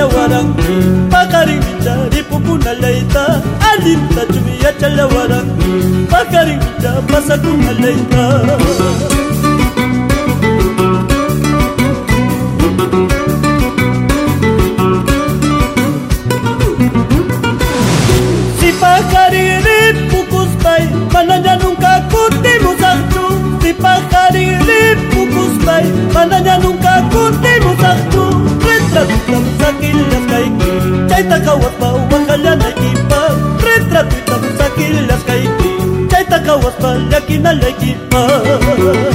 Chala warangi. Pakaringita ripukuna leita. Alinta chumia chala warangi. Pakaringita pasakuna leita ملكي ملكي ما.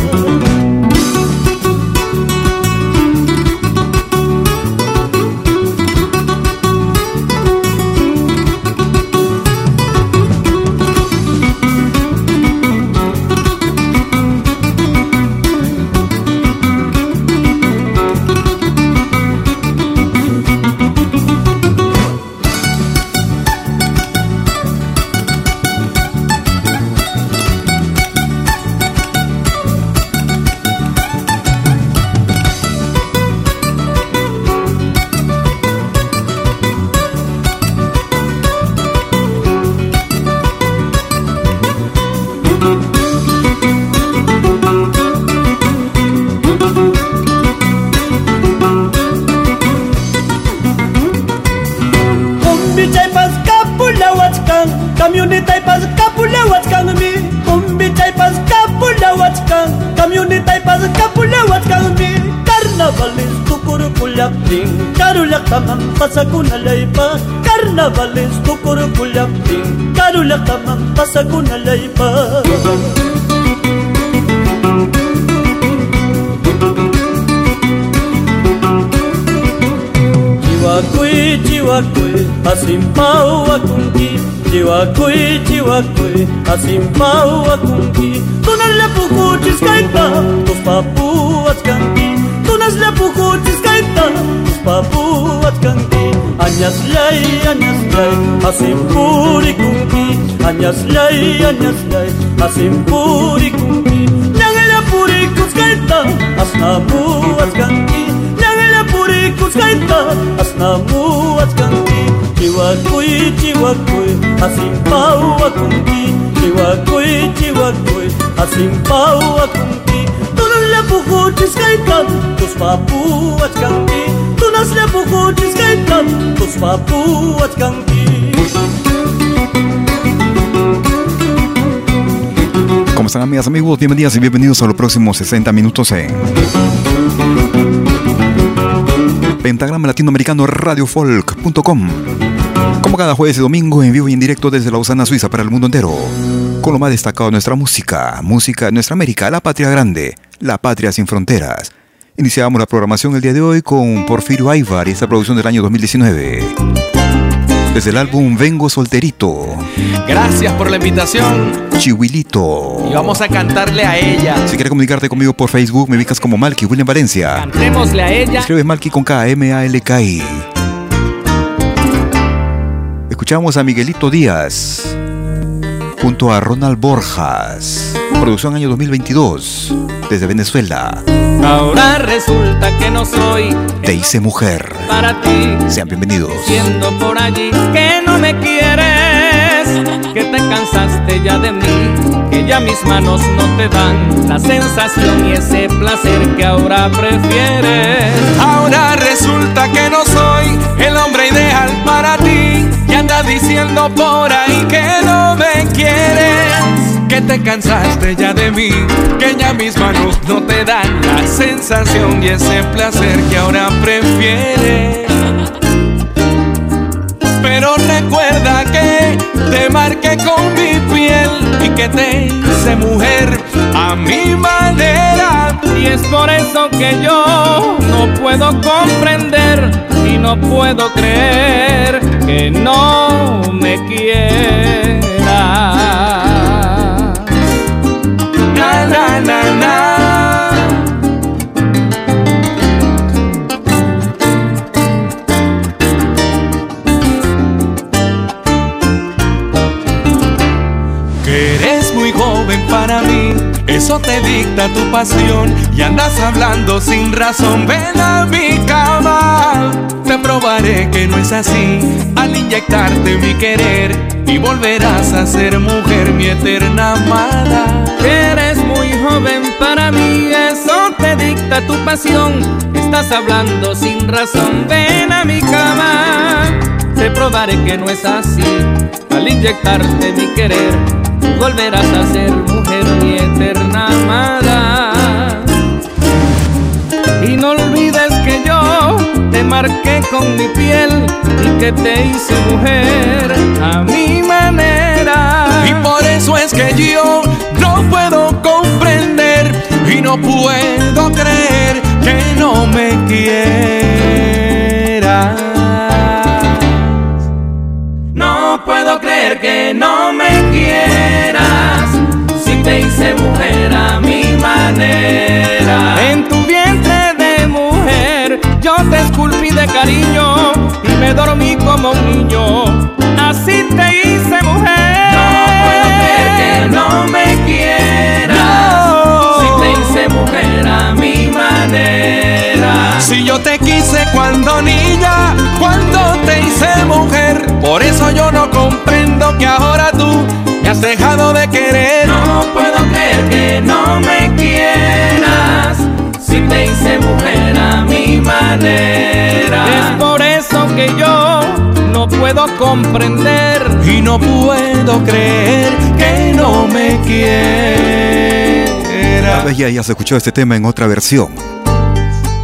Asimbahuakunki Tunanlapukuchis kayta Tus papuachkanki Tunanlapukuchis kayta Tus papuachkanki Añaslay, añaslay Asimpurikunki Añaslay, añaslay Asimpurikunki Ñangalapurikus kayta Asnapuachkanki Ñangalapurikus kayta Asnapuachkanki Chiwakuy, chiwakuy Asimpahuakunki tus papu atkanki Tunas la pukuchis kaita, tus papu ¿Cómo están amigas, amigos? Bienvenidas y bienvenidos a los próximos 60 minutos en Pentagrama Latinoamericano Radiofolk.com Como cada jueves y domingo en vivo y en directo desde Lausana, Suiza para el mundo entero Con lo más destacado de nuestra música, música de nuestra América, la patria grande, la patria sin fronteras Iniciamos la programación el día de hoy con Porfirio Aybar y esta producción del año 2019 Desde el álbum Vengo Solterito. Gracias por la invitación. Chihuilito. Y vamos a cantarle a ella. Si quieres comunicarte conmigo por Facebook, me ubicas como Malky William Valencia. Cantémosle a ella. Escribes Malky con K, M, A, L, K, I. Escuchamos a Miguelito Díaz junto a Ronald Borjas. Producción año 2022 desde Venezuela. Ahora resulta que no soy. Te hice mujer. Para ti. Sean bienvenidos. Siendo por allí que no me quieres, que te cansaste ya de mí, que ya mis manos no te dan la sensación y ese placer que ahora prefieres. Ahora resulta que no soy diciendo por ahí que no me quieres que te cansaste ya de mí, que ya mis manos no te dan la sensación y ese placer que ahora prefieres. Pero recuerda que te marqué con mi piel y que te hice mujer a mi manera. Y es por eso que yo no puedo comprender y no puedo creer que no me quieras. Para mí, eso te dicta tu pasión y andas hablando sin razón. Ven a mi cama, te probaré que no es así al inyectarte mi querer y volverás a ser mujer, mi eterna amada. Eres muy joven para mí, eso te dicta tu pasión. Estás hablando sin razón, ven a mi cama. Te probaré que no es así, al inyectarte mi querer, volverás a ser mujer, mi eterna amada. Y no olvides que yo te marqué con mi piel y que te hice mujer a mi manera. Y por eso es que yo no puedo comprender y no puedo creer que no me quieras. No puedo creer que no me quieras hice mujer a mi manera. En tu vientre de mujer yo te esculpí de cariño y me dormí como un niño. Así te hice mujer. No puedo creer que no me quieras si te hice mujer a mi manera. Si yo te quise cuando niña, cuando te hice mujer, por eso yo no comprendo que ahora tú me has dejado de querer. No que no me quieras si te hice mujer a mi manera. Es por eso que yo no puedo comprender y no puedo creer que no me quiera. Tal vez ya hayas escuchado este tema en otra versión.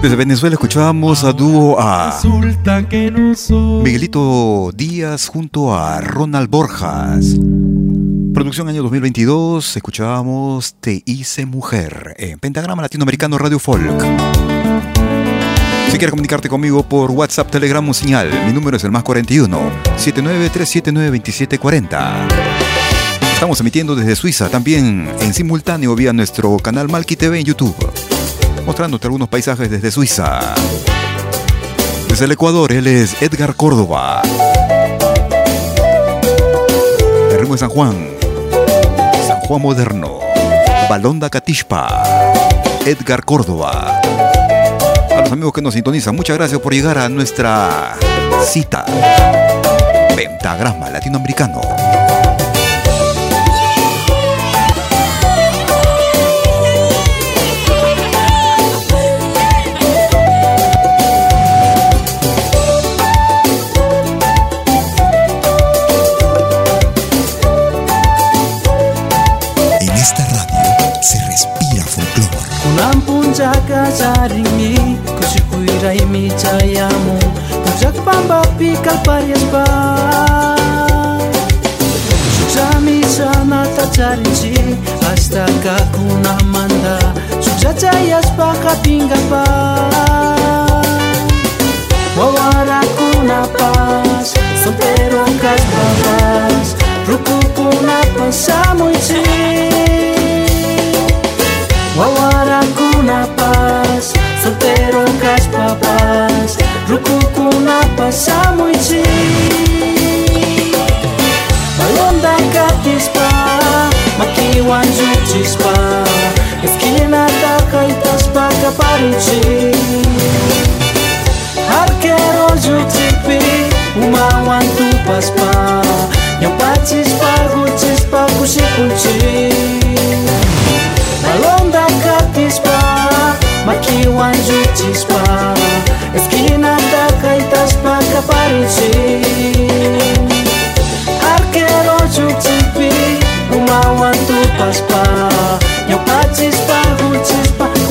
Desde Venezuela escuchábamos a dúo a Resulta que no soy Miguelito Díaz junto a Ronald Borjas. Producción año 2022, escuchábamos Te hice mujer en Pentagrama Latinoamericano Radio Folk. Si quieres comunicarte conmigo por WhatsApp, Telegram o señal, mi número es el más 41 7937922740. Estamos emitiendo desde Suiza, también en simultáneo vía nuestro canal Malki TV en YouTube, mostrándote algunos paisajes desde Suiza. Desde el Ecuador, él es Edgar Córdoba. El ritmo de San Juan. Moderno. Balonda Catishpa. Edgar Córdoba. A los amigos que nos sintonizan, muchas gracias por llegar a nuestra cita. Pentagrama Latinoamericano. azarigny kosikoiray mijayamo mozako pambapikapariaspa sutramizanatajarinsi astakakuna manda sujatsayas pakapingapa ti Arquero yo te pi Uma wan tu pa chispa gu chispa gu si kun chi Balón da ka tispa Ma ki wan Esquina da ka y taspa ka paru chi Arquero yo te Uma wan tu pa chispa gu chispa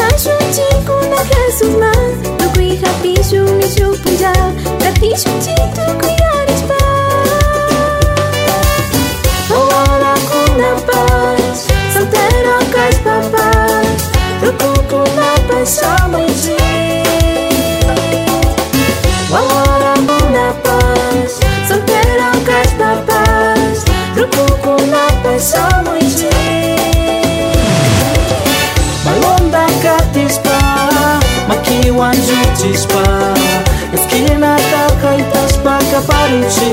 Nasho chiku na kasus ma Tukui hapishu mishu punja Tatishu chitu kuyaris pa Ola kuna paz Soltero kais papaz Tukuku na paz chodzisz pa Eskina taka i taś banka paruci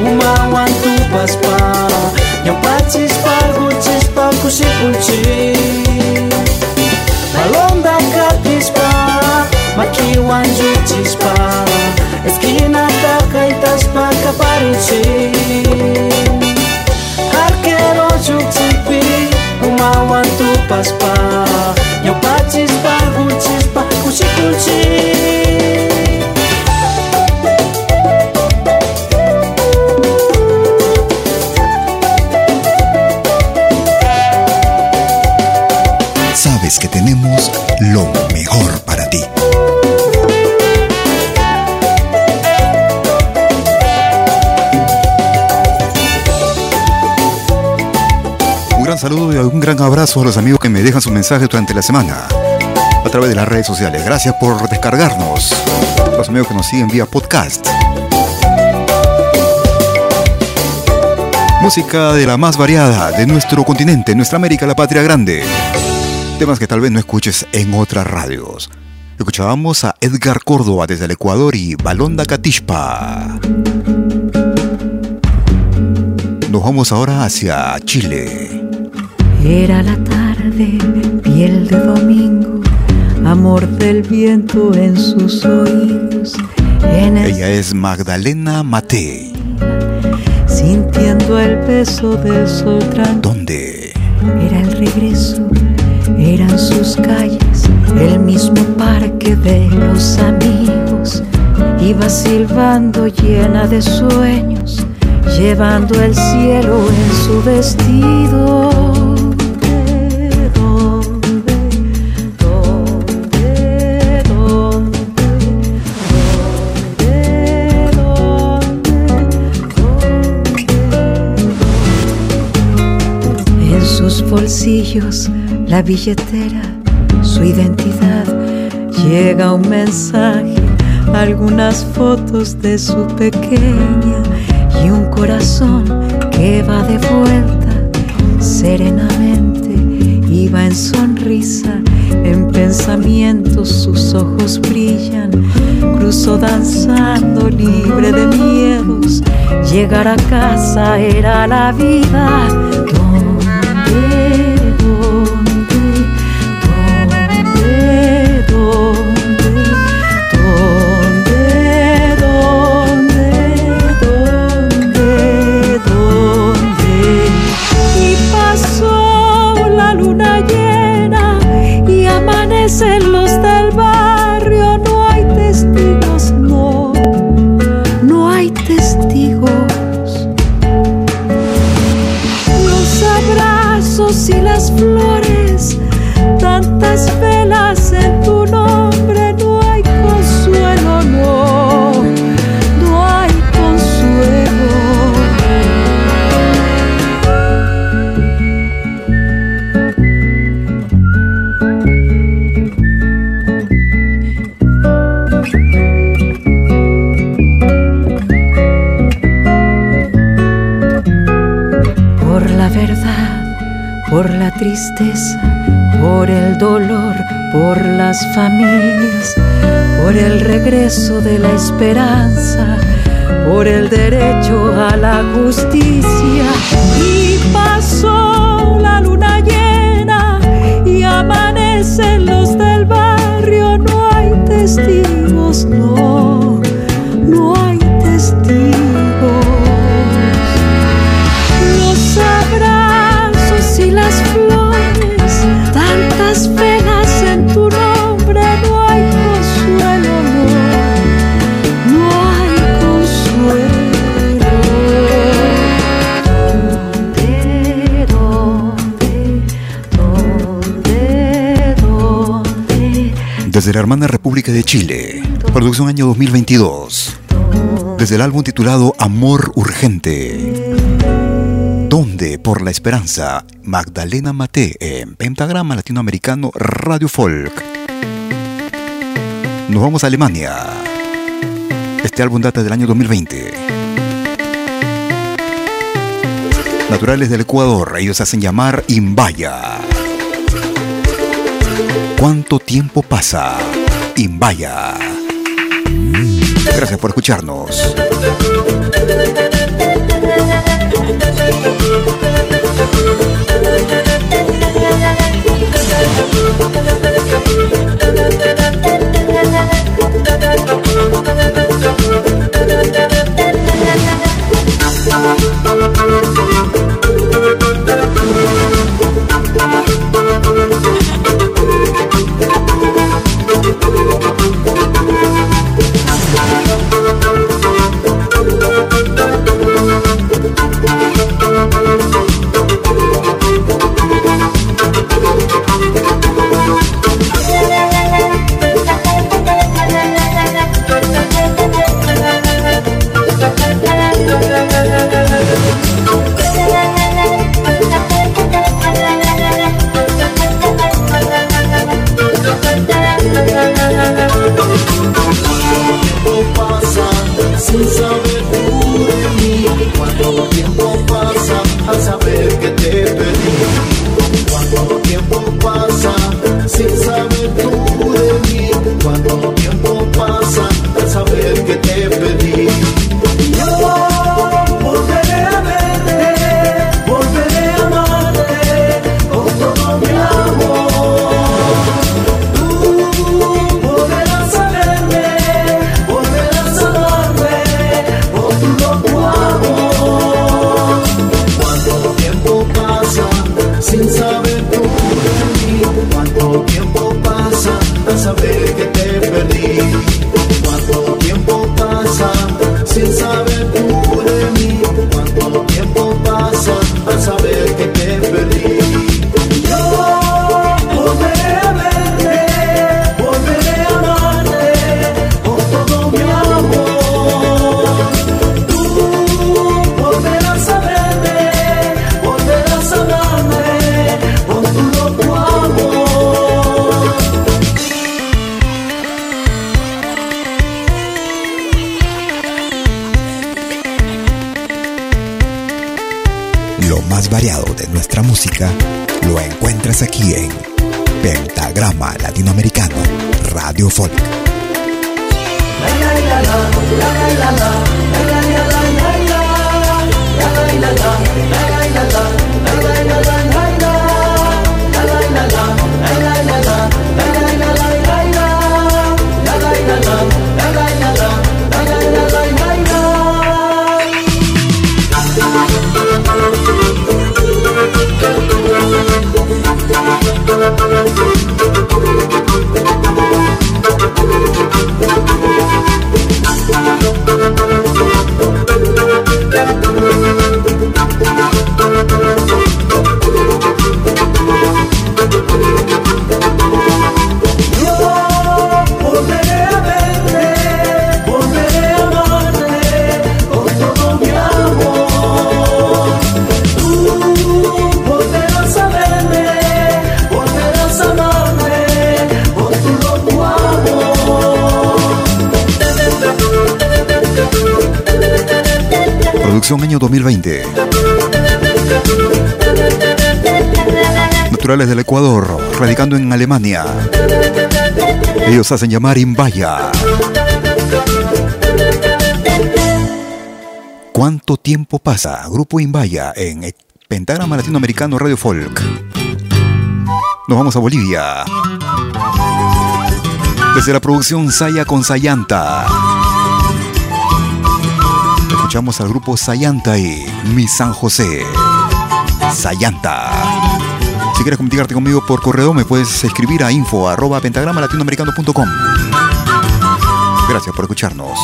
Umawan tupas pa Yang pacis pa gucis pa kusi kunci Balonda kapis pa Makiwan jucis pa Eskina taka i taś banka paruci Umawan tupaspa Yang pachispa guchispa kushi-kushi Sabes que tenemos lo mejor saludo y un gran abrazo a los amigos que me dejan sus mensajes durante la semana a través de las redes sociales. Gracias por descargarnos. Los amigos que nos siguen vía podcast. Música de la más variada de nuestro continente, nuestra América, la patria grande. Temas que tal vez no escuches en otras radios. Escuchábamos a Edgar Córdoba desde el Ecuador y Balonda Catishpa. Nos vamos ahora hacia Chile. Era la tarde, piel de domingo, amor del viento en sus oídos. En el Ella es Magdalena Mate. sintiendo el beso del sol. ¿Dónde? Era el regreso, eran sus calles, el mismo parque de los amigos. Iba silbando llena de sueños, llevando el cielo en su vestido. La billetera, su identidad, llega un mensaje, algunas fotos de su pequeña y un corazón que va de vuelta serenamente, iba en sonrisa, en pensamientos sus ojos brillan, cruzó danzando libre de miedos, llegar a casa era la vida. por el dolor, por las familias, por el regreso de la esperanza, por el derecho a la justicia. desde la hermana República de Chile, producción año 2022, desde el álbum titulado Amor Urgente, donde por la esperanza, Magdalena Mate en Pentagrama Latinoamericano Radio Folk. Nos vamos a Alemania. Este álbum data del año 2020. Naturales del Ecuador, ellos hacen llamar Imbaya. ¿Cuánto tiempo pasa? Invaya. Gracias por escucharnos. Naturales del Ecuador, radicando en Alemania. Ellos hacen llamar Imbaya. ¿Cuánto tiempo pasa? Grupo Imbaya en Pentagrama Latinoamericano Radio Folk. Nos vamos a Bolivia. Desde la producción Saya con Sayanta. Escuchamos al grupo Sayanta y Mi San José. Sayanta. Si quieres comunicarte conmigo por correo, me puedes escribir a info arroba pentagrama latinoamericano.com. Gracias por escucharnos.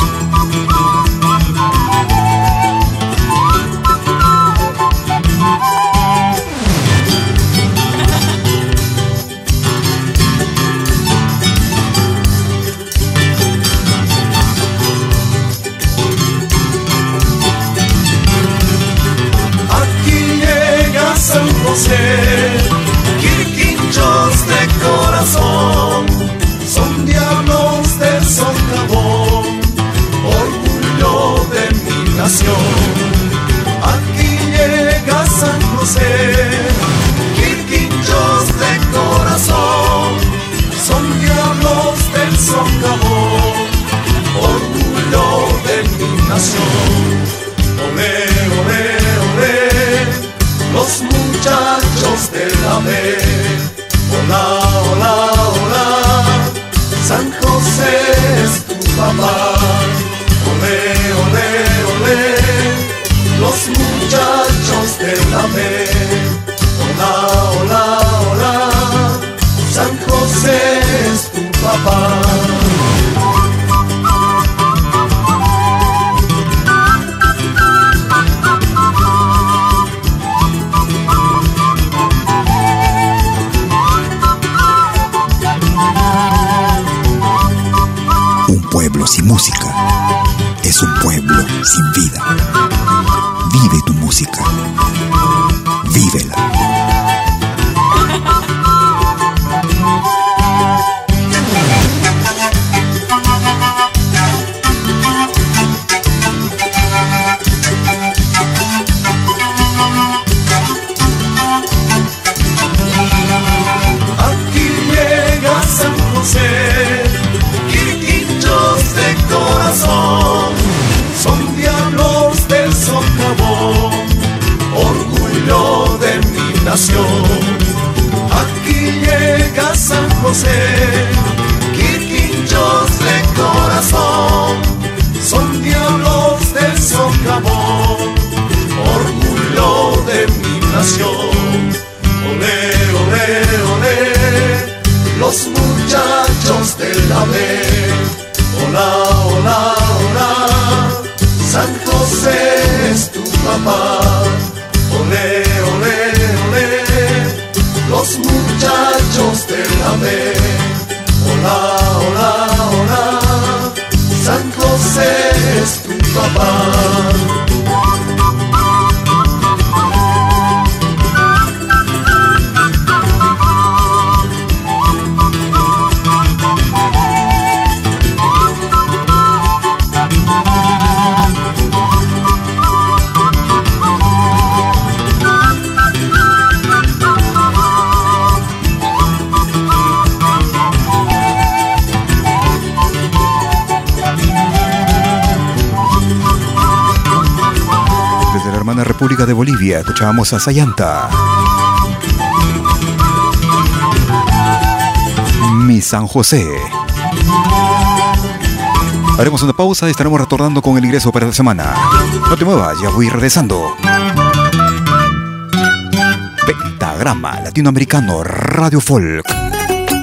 De De Bolivia, escuchábamos a Sayanta. Mi San José. Haremos una pausa y estaremos retornando con el ingreso para esta semana. No te muevas, ya voy regresando. Pentagrama Latinoamericano Radio Folk.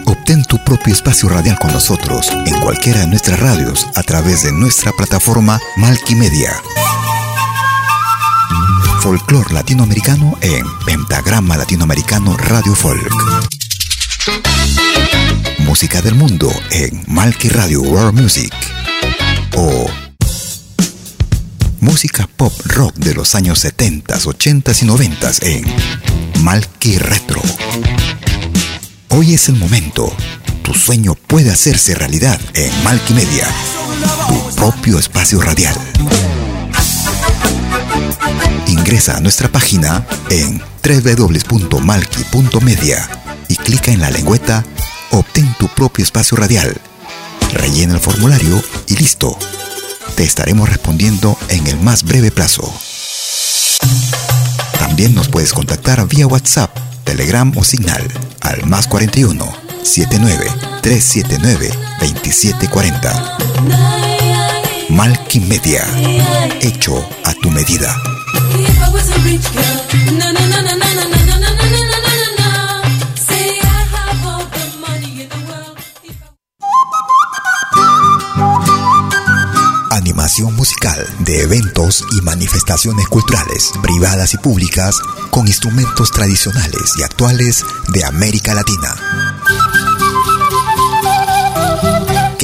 Obtén tu propio espacio radial con nosotros en cualquiera de nuestras radios a través de nuestra plataforma Malkimedia. Folclor latinoamericano en Pentagrama Latinoamericano Radio Folk. Música del mundo en Malki Radio World Music. O música pop rock de los años 70, 80 y 90 en Malki Retro. Hoy es el momento. Tu sueño puede hacerse realidad en Malki Media, tu propio espacio radial. Ingresa a nuestra página en www.malki.media y clica en la lengüeta Obtén tu propio espacio radial. Rellena el formulario y listo. Te estaremos respondiendo en el más breve plazo. También nos puedes contactar vía WhatsApp, Telegram o Signal al más 41 79 379 2740. Malky Media, hecho a tu medida. Animación musical de eventos y manifestaciones culturales, privadas y públicas, con instrumentos tradicionales y actuales de América Latina.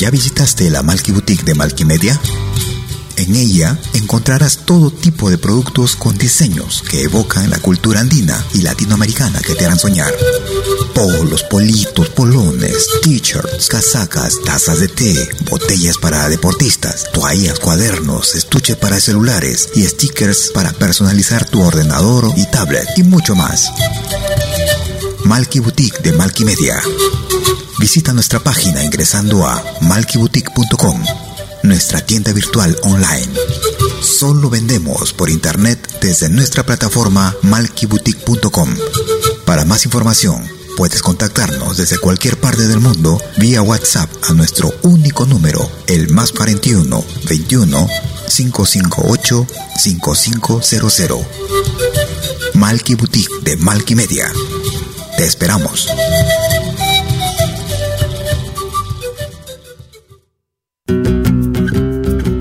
Ya visitaste la Malky Boutique de Malky Media? En ella encontrarás todo tipo de productos con diseños que evocan la cultura andina y latinoamericana que te harán soñar. Polos, politos, polones, t-shirts, casacas, tazas de té, botellas para deportistas, toallas, cuadernos, estuches para celulares y stickers para personalizar tu ordenador y tablet y mucho más. Malky Boutique de Malky Media. Visita nuestra página ingresando a malkyboutique.com, nuestra tienda virtual online. Solo vendemos por internet desde nuestra plataforma malkyboutique.com. Para más información, puedes contactarnos desde cualquier parte del mundo vía WhatsApp a nuestro único número, el más 41 21 558 5500. Malky Boutique de Malky Media. Te esperamos.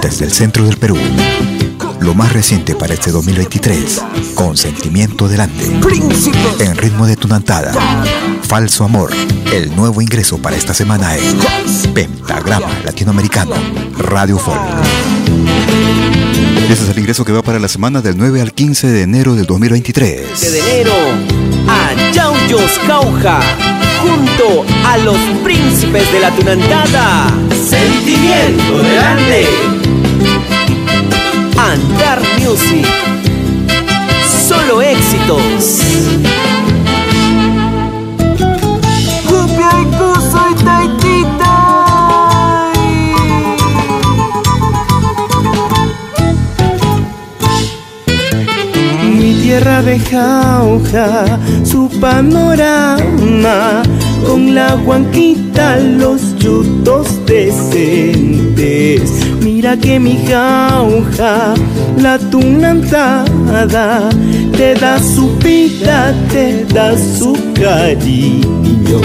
Desde el centro del Perú, lo más reciente para este 2023, con sentimiento delante, en ritmo de tunantada, falso amor, el nuevo ingreso para esta semana es Pentagrama Latinoamericano, Radio Folk. Ese es el ingreso que va para la semana del 9 al 15 de enero del 2023. De enero a Cauja, junto a los príncipes de la tunantada. Sentimiento delante. Andar Music. Solo éxitos. De jauja, su panorama, con la guanquita, los yutos decentes. Mira que mi jauja, la tunantada, te da su vida, te da su cariño.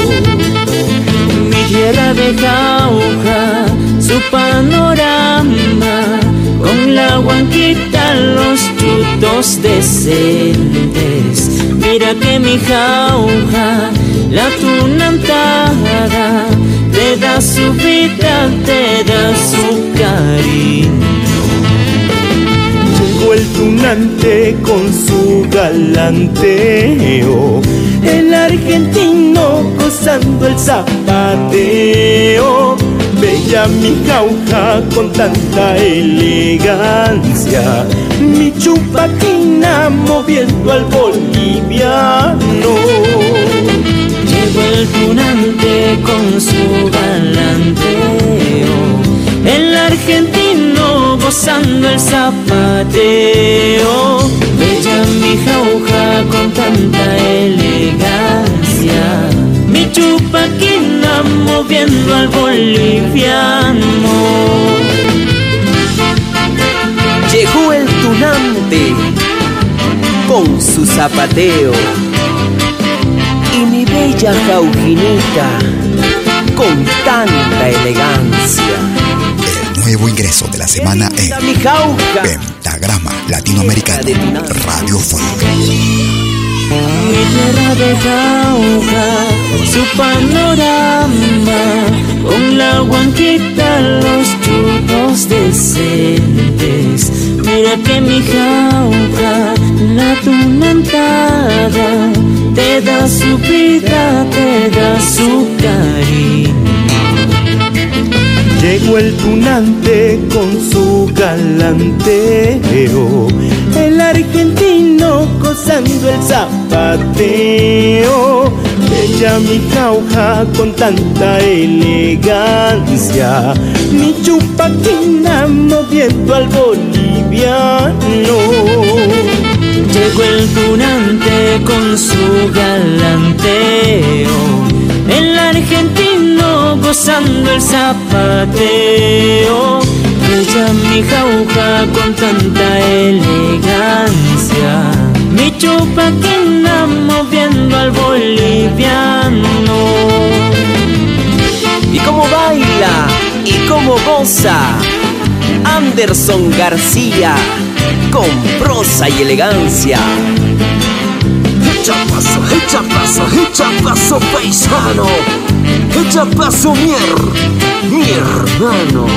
Mi tierra de jauja, su panorama, con la guanquita, los yutos decentes. Mira que mi jauja, la tunantada, te da su vida, te da su cariño. Llegó el tunante con su galanteo, el argentino gozando el zapateo. Mi jauja con tanta elegancia, mi chupaquina moviendo al boliviano. Llegó el tunante con su galanteo, el argentino gozando el zapateo. Bella mi jauja con tanta elegancia, mi chupaquina moviendo al boliviano. Llegó el tunante con su zapateo. Y mi bella jaujinita con tanta elegancia. El nuevo ingreso de la semana en Mi jauja. Pentagrama Latinoamericano Radio Folk. Mi tierra de jauja, su panorama, con la guanquita, los churros decentes. Mira que mi jauja, la tunantada, te da su vida, te da su cariño. Llegó el tunante con su galanteo, el argentino gozando el zapateo. Bella mi jauja con tanta elegancia, mi chupaquina moviendo al boliviano. Llegó el tunante con su galanteo, el argentino gozando el zapateo. Bella mi jauja con tanta elegancia, mi chupaquina moviendo al boliviano. Y cómo baila y cómo goza Anderson García con prosa y elegancia. Echa paso, echa paso, echa paso paisano. Echa paso mier, mi hermano.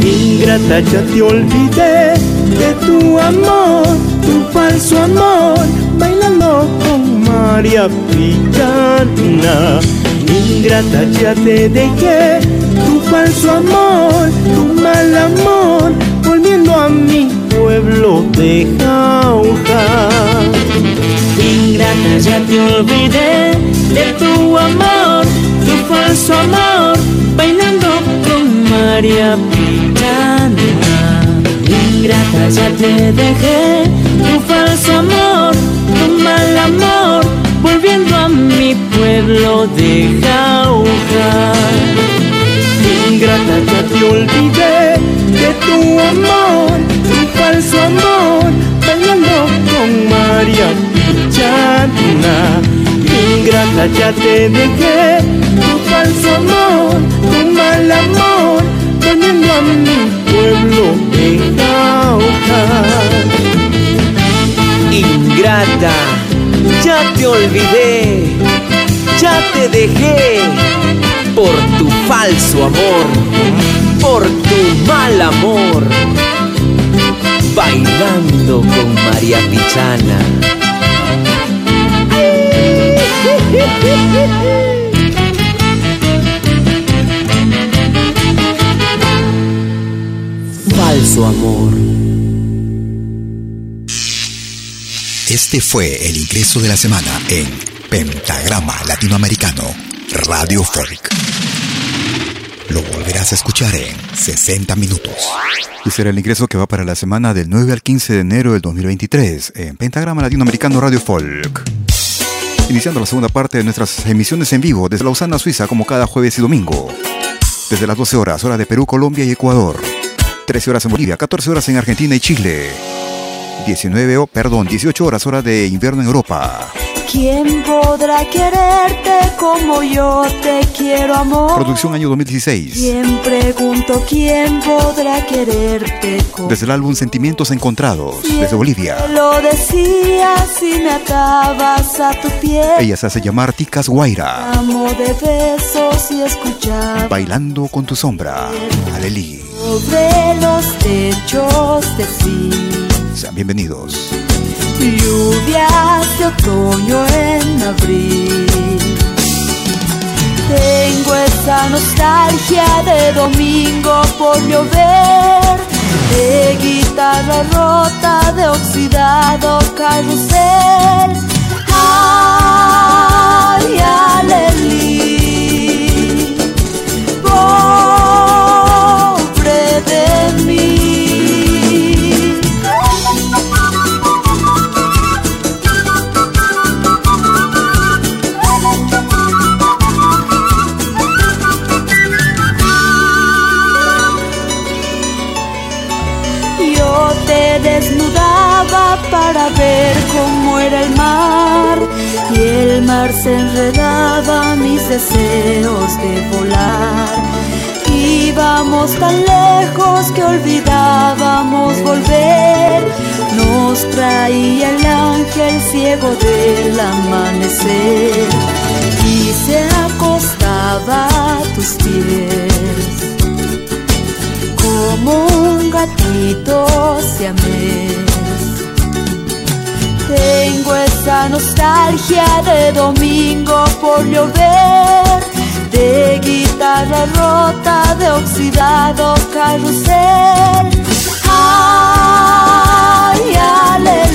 Ingrata ya te olvidé de tu amor, tu falso amor, bailando con María Picana. Ingrata ya te dejé tu falso amor, tu mal amor, volviendo a mi pueblo de Jauja. Ingrata, ya te olvidé de tu amor, tu falso amor, bailando con María Pitana. Ingrata, ya te dejé tu falso amor, tu mal amor, volviendo a mi pueblo de Jauja. ya te olvidé de tu amor, tu falso amor, bailando con María Pichana. Ingrata ya te dejé, tu falso amor, mal amor, poniendo a mi pueblo en Cauca. Ingrata, ya te olvidé, ya te dejé por tu falso amor, por tu mal amor, bailando con María Pichana. Amor. Este fue el ingreso de la semana en Pentagrama Latinoamericano Radio Folk. Lo volverás a escuchar en 60 minutos. Y será el ingreso que va para la semana del 9 al 15 de enero del 2023 en Pentagrama Latinoamericano Radio Folk. Iniciando la segunda parte de nuestras emisiones en vivo desde Lausana, Suiza, como cada jueves y domingo. Desde las 12 horas, hora de Perú, Colombia y Ecuador. 13 horas en Bolivia, 14 horas en Argentina y Chile. 19, o perdón, 18 horas, hora de invierno en Europa. ¿Quién podrá quererte como yo te quiero, amor? Producción año 2016. ¿Quién pregunto quién podrá quererte como Desde el álbum Sentimientos Encontrados, desde Bolivia. Lo decías si me atabas a tu piel. Ella se hace llamar Ticas Guaira. Amo de besos y escuchar Bailando con tu sombra. Aleli. Sobre los techos de sí. Sean bienvenidos. Lluvias de otoño en abril. Tengo esa nostalgia de domingo por llover, de guitarra rota, de oxidado carrusel. Ay, alelí, pobre ver cómo era el mar y el mar se enredaba mis deseos de volar. Íbamos tan lejos que olvidábamos volver. Nos traía el ángel ciego del amanecer y se acostaba a tus pies como un gatito siamés. Tengo esa nostalgia de domingo por llover, de guitarra rota, de oxidado carrusel. Ay, alelí,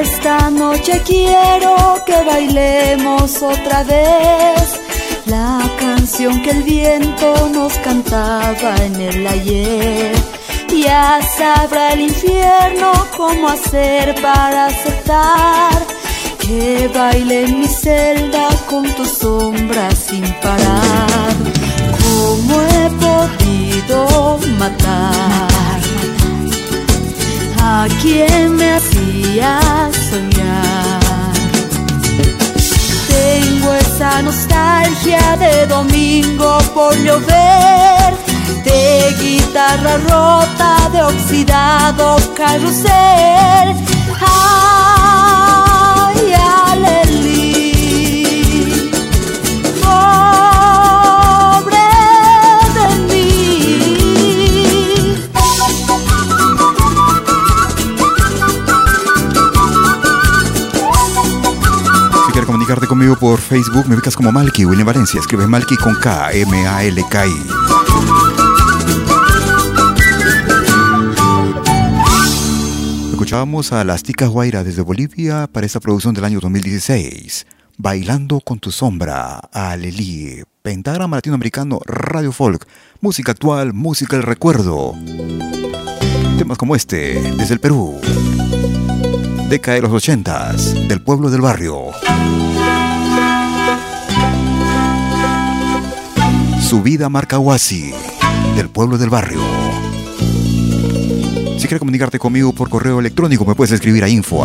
Esta noche quiero que bailemos otra vez la canción que el viento nos cantaba en el ayer. Ya sabrá el infierno cómo hacer para aceptar que baile en mi celda con tu sombra sin parar. ¿Cómo he podido matar? A quien me hacía soñar. Tengo esa nostalgia de domingo por llover, de guitarra rota, de oxidado carrusel. Conmigo por Facebook, me ubicas como Malky, William Valencia. Escribes Malky con K, M-A-L-K-I. Escuchábamos a Las Ticas Guaira desde Bolivia para esta producción del año 2016. Bailando con tu sombra, Alelí, Pentagrama Latinoamericano Radio Folk, música actual, música del recuerdo. Temas como este, desde el Perú. Década de los ochentas, del pueblo del barrio. Su vida marca Huasi, del pueblo del barrio. Si quieres comunicarte conmigo por correo electrónico, me puedes escribir a info.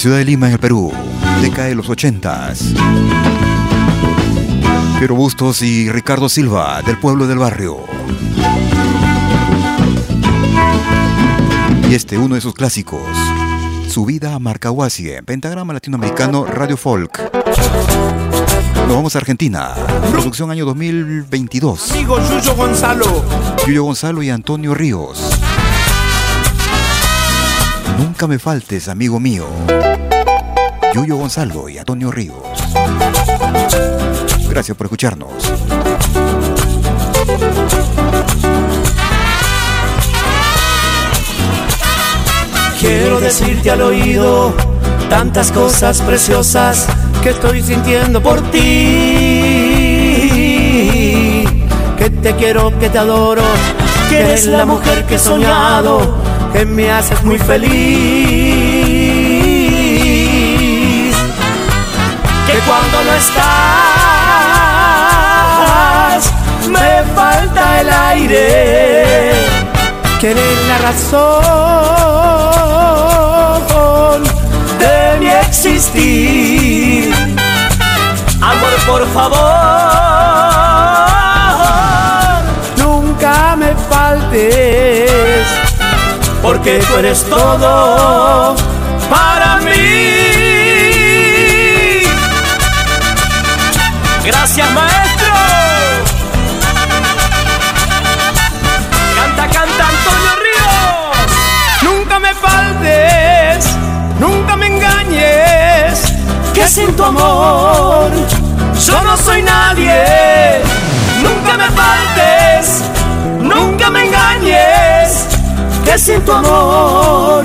Ciudad de Lima, en el Perú, década de los ochentas. Piero Bustos y Ricardo Silva, del pueblo del barrio. Y este, uno de sus clásicos, Su vida a Marcahuasi, en Pentagrama Latinoamericano Radio Folk. Nos vamos a Argentina, producción año 2022. Amigo Yuyo Gonzalo. Yuyo Gonzalo y Antonio Ríos. Nunca me faltes, amigo mío. Yuyo Gonzalo y Antonio Ríos. Gracias por escucharnos. Quiero decirte al oído tantas cosas preciosas que estoy sintiendo por ti que te quiero, que te adoro, que eres la mujer que he soñado, que me haces muy feliz. Cuando no estás, me falta el aire, que eres la razón de mi existir. Amor, por favor, nunca me faltes, porque tú eres todo para mí. Gracias, maestro. Canta, canta, Antonio Ríos. Nunca me faltes, nunca me engañes, que sin tu amor yo no soy nadie. Nunca me faltes, nunca me engañes, que sin tu amor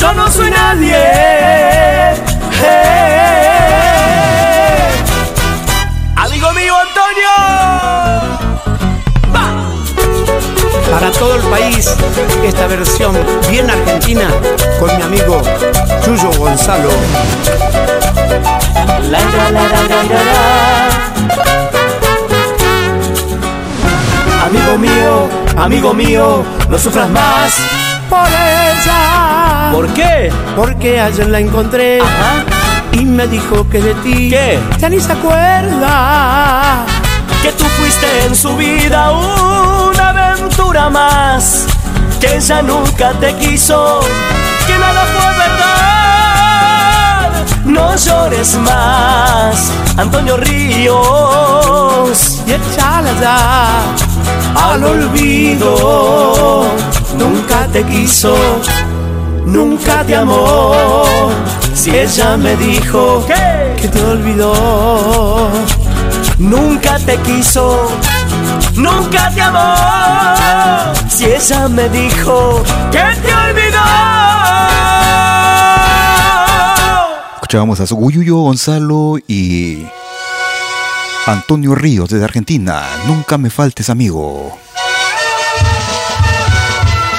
yo no soy nadie. Eh. Para todo el país, esta versión bien argentina con mi amigo Chuyo Gonzalo. La, la, la. Amigo mío, amigo mío, no sufras más por ella. ¿Por qué? Porque ayer la encontré y me dijo que de ti ¿Qué? ya ni se acuerda. Que tú fuiste en su vida una más, que ella nunca te quiso, que nada fue verdad. No llores más, Antonio Ríos, y échala ya al olvido. Nunca te quiso, nunca te amó. Si ella me dijo que te olvidó, nunca te quiso, nunca te amó. Si ella me dijo que te olvidó. Escuchábamos a Suguyuyo Gonzalo y Antonio Ríos desde Argentina. Nunca me faltes, amigo.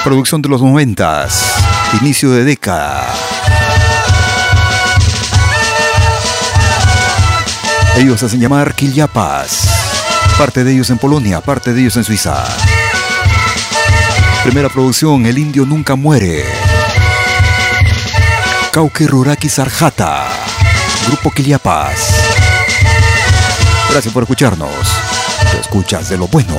Producción de los noventas. Inicio de década. Ellos hacen llamar Quilyapas. Parte de ellos en Polonia, parte de ellos en Suiza. Primera producción, El Indio Nunca Muere. Cauque Ruraki Sarjata. Grupo Quilyapas. Gracias por escucharnos. Te escuchas de lo bueno.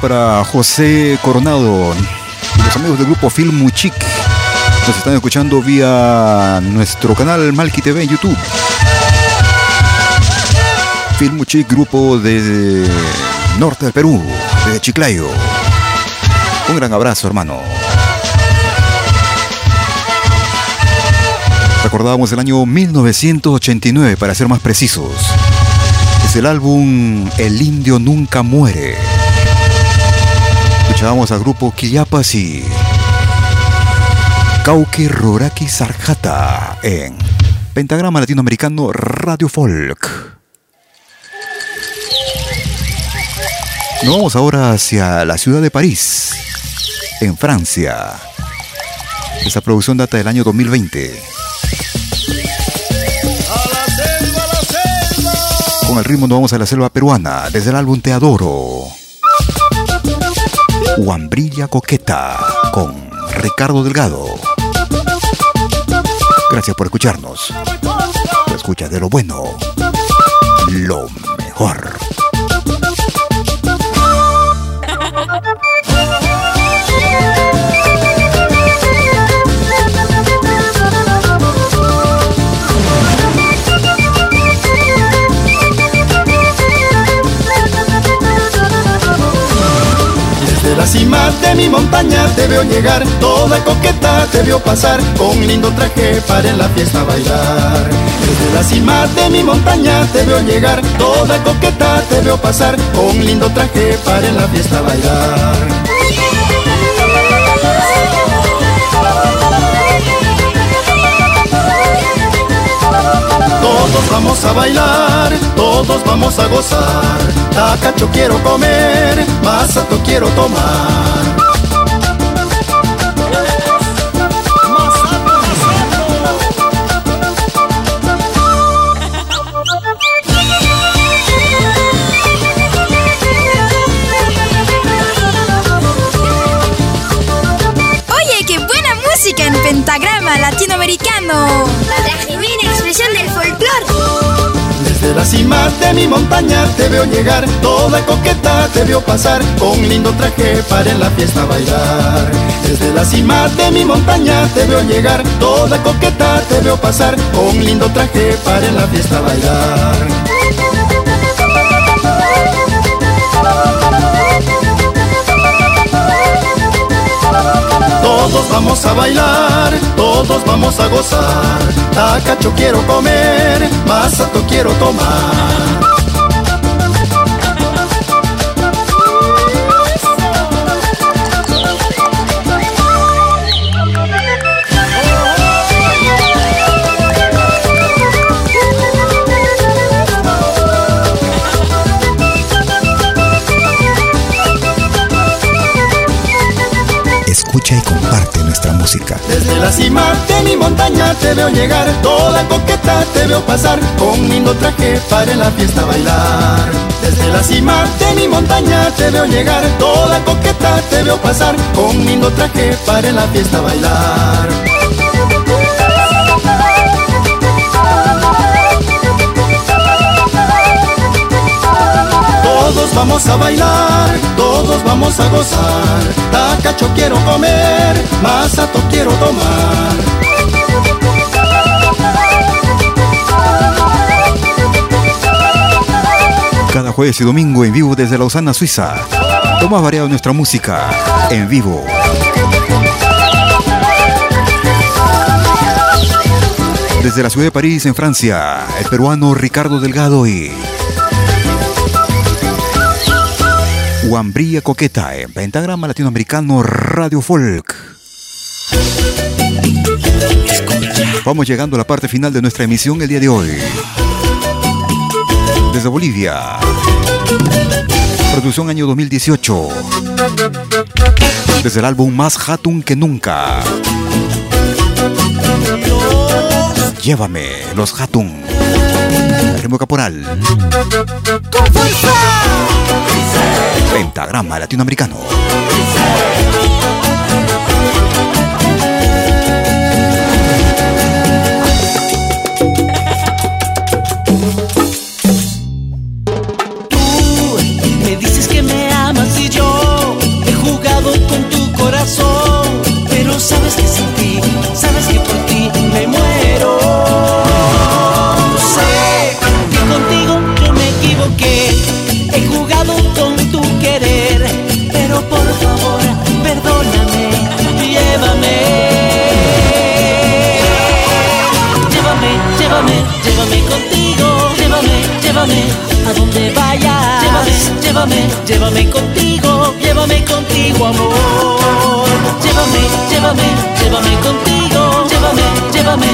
Para José Coronado, los amigos del grupo Film Chic. Nos están escuchando vía nuestro canal Malki TV en YouTube. Film Chic, grupo de norte del Perú, de Chiclayo. Un gran abrazo, hermano. Recordábamos el año 1989, para ser más precisos. Es el álbum El Indio Nunca Muere. Escuchábamos al grupo Quillapas y Cauque Roraki Sarjata en Pentagrama Latinoamericano Radio Folk. Nos vamos ahora hacia la ciudad de París, en Francia. Esta producción data del año 2020. Con el ritmo nos vamos a la selva peruana, desde el álbum Te Adoro. Huambrilla Coqueta, con Ricardo Delgado. Gracias por escucharnos. Escucha de lo bueno, lo mejor. La cima de mi montaña te veo llegar, toda coqueta te veo pasar, con lindo traje para en la fiesta bailar. Desde la cima de mi montaña te veo llegar, toda coqueta te veo pasar, con lindo traje para en la fiesta bailar. Vamos a bailar, todos vamos a gozar. Tacacho quiero comer, masato quiero tomar. Oye, qué buena música en pentagrama latinoamericano. Desde la cima de mi montaña te veo llegar, toda coqueta te veo pasar, con lindo traje para en la fiesta bailar. Desde la cima de mi montaña te veo llegar, toda coqueta te veo pasar, con lindo traje para en la fiesta bailar. Todos vamos a bailar, todos vamos a gozar. Tacacho quiero comer, masato quiero tomar. Escucha y comparte nuestra música. Desde la cima de mi montaña te veo llegar, toda coqueta te veo pasar, con lindo traje para en la fiesta bailar. Desde la cima de mi montaña te veo llegar, toda coqueta te veo pasar, con lindo traje para en la fiesta bailar. Todos vamos a bailar, todos vamos a gozar. Tacacho quiero comer, masato quiero tomar. Cada jueves y domingo en vivo desde Lausana, Suiza. Lo más variado nuestra música en vivo. Desde la ciudad de París, en Francia, el peruano Ricardo Delgado y Huambría Coqueta en Pentagrama Latinoamericano Radio Folk. Vamos llegando a la parte final de nuestra emisión el día de hoy. Desde Bolivia. Producción año 2018. Desde el álbum Más Hatun que Nunca. Llévame, los Hatun. Remo Caporal. Pentagrama Latinoamericano. A donde vayas. Llévame, llévame, llévame contigo, llévame contigo, amor. Llévame, llévame, llévame contigo, llévame, llévame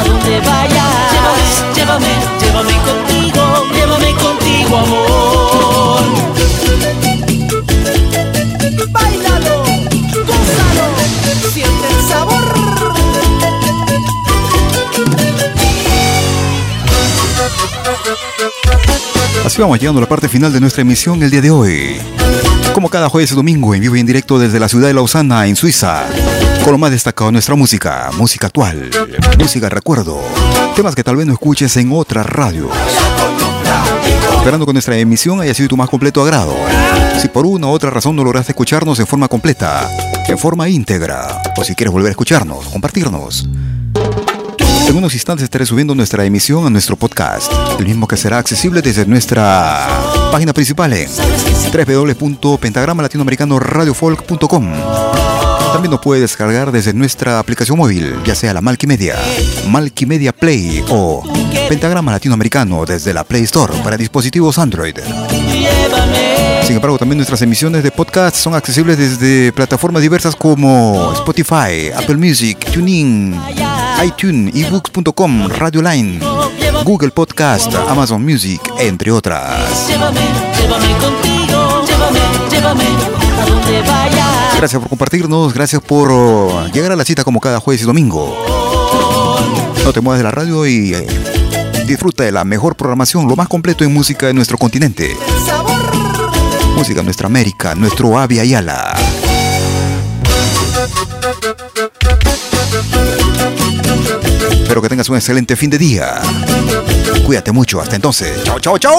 a donde vayas. Llévame, llévame, llévame contigo, llévame contigo, amor. Así vamos llegando a la parte final de nuestra emisión el día de hoy. Como cada jueves y domingo, en vivo y en directo desde la ciudad de Lausana, en Suiza. Con lo más destacado de nuestra música, música actual, música recuerdo, temas que tal vez no escuches en otra radio. Esperando que nuestra emisión haya sido tu más completo agrado. Si por una u otra razón no lograste escucharnos en forma completa, en forma íntegra, o si quieres volver a escucharnos, compartirnos, en unos instantes estaré subiendo nuestra emisión a nuestro podcast, el mismo que será accesible desde nuestra página principal en www.pentagramalatinoamericanoradiofolk.com. También nos puede descargar desde nuestra aplicación móvil, ya sea la Malkimedia, Malkimedia Play o Pentagrama Latinoamericano desde la Play Store para dispositivos Android. Sin embargo, también nuestras emisiones de podcast son accesibles desde plataformas diversas como Spotify, Apple Music, TuneIn, iTunes, ebooks.com, Radio Line, Google Podcast, Amazon Music, entre otras. Llévame, llévame contigo, llévame, llévame a donde vayas. Gracias por compartirnos, gracias por llegar a la cita como cada jueves y domingo. No te muevas de la radio y eh, disfruta de la mejor programación, lo más completo en música de nuestro continente. Música nuestra América, nuestro Avia Yala. Espero que tengas un excelente fin de día. Cuídate mucho, hasta entonces. Chao, chao, chao.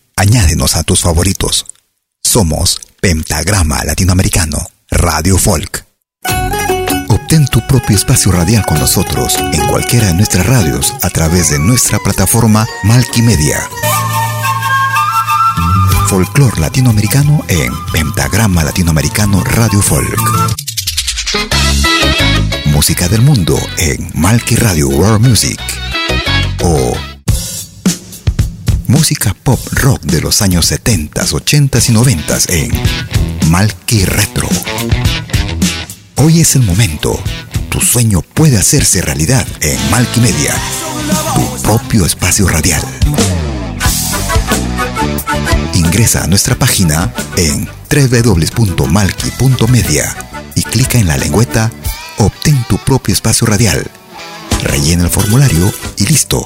añádenos a tus favoritos. Somos Pentagrama Latinoamericano, Radio Folk. Obtén tu propio espacio radial con nosotros en cualquiera de nuestras radios a través de nuestra plataforma Malkimedia. Folclor latinoamericano en Pentagrama Latinoamericano Radio Folk. Música del mundo en Malki Radio World Music. O Música pop rock de los años 70, 80 y 90 en Malky Retro. Hoy es el momento. Tu sueño puede hacerse realidad en Malky Media, tu propio espacio radial. Ingresa a nuestra página en www.malki.media y clica en la lengüeta Obtén tu propio espacio radial. Rellena el formulario y listo.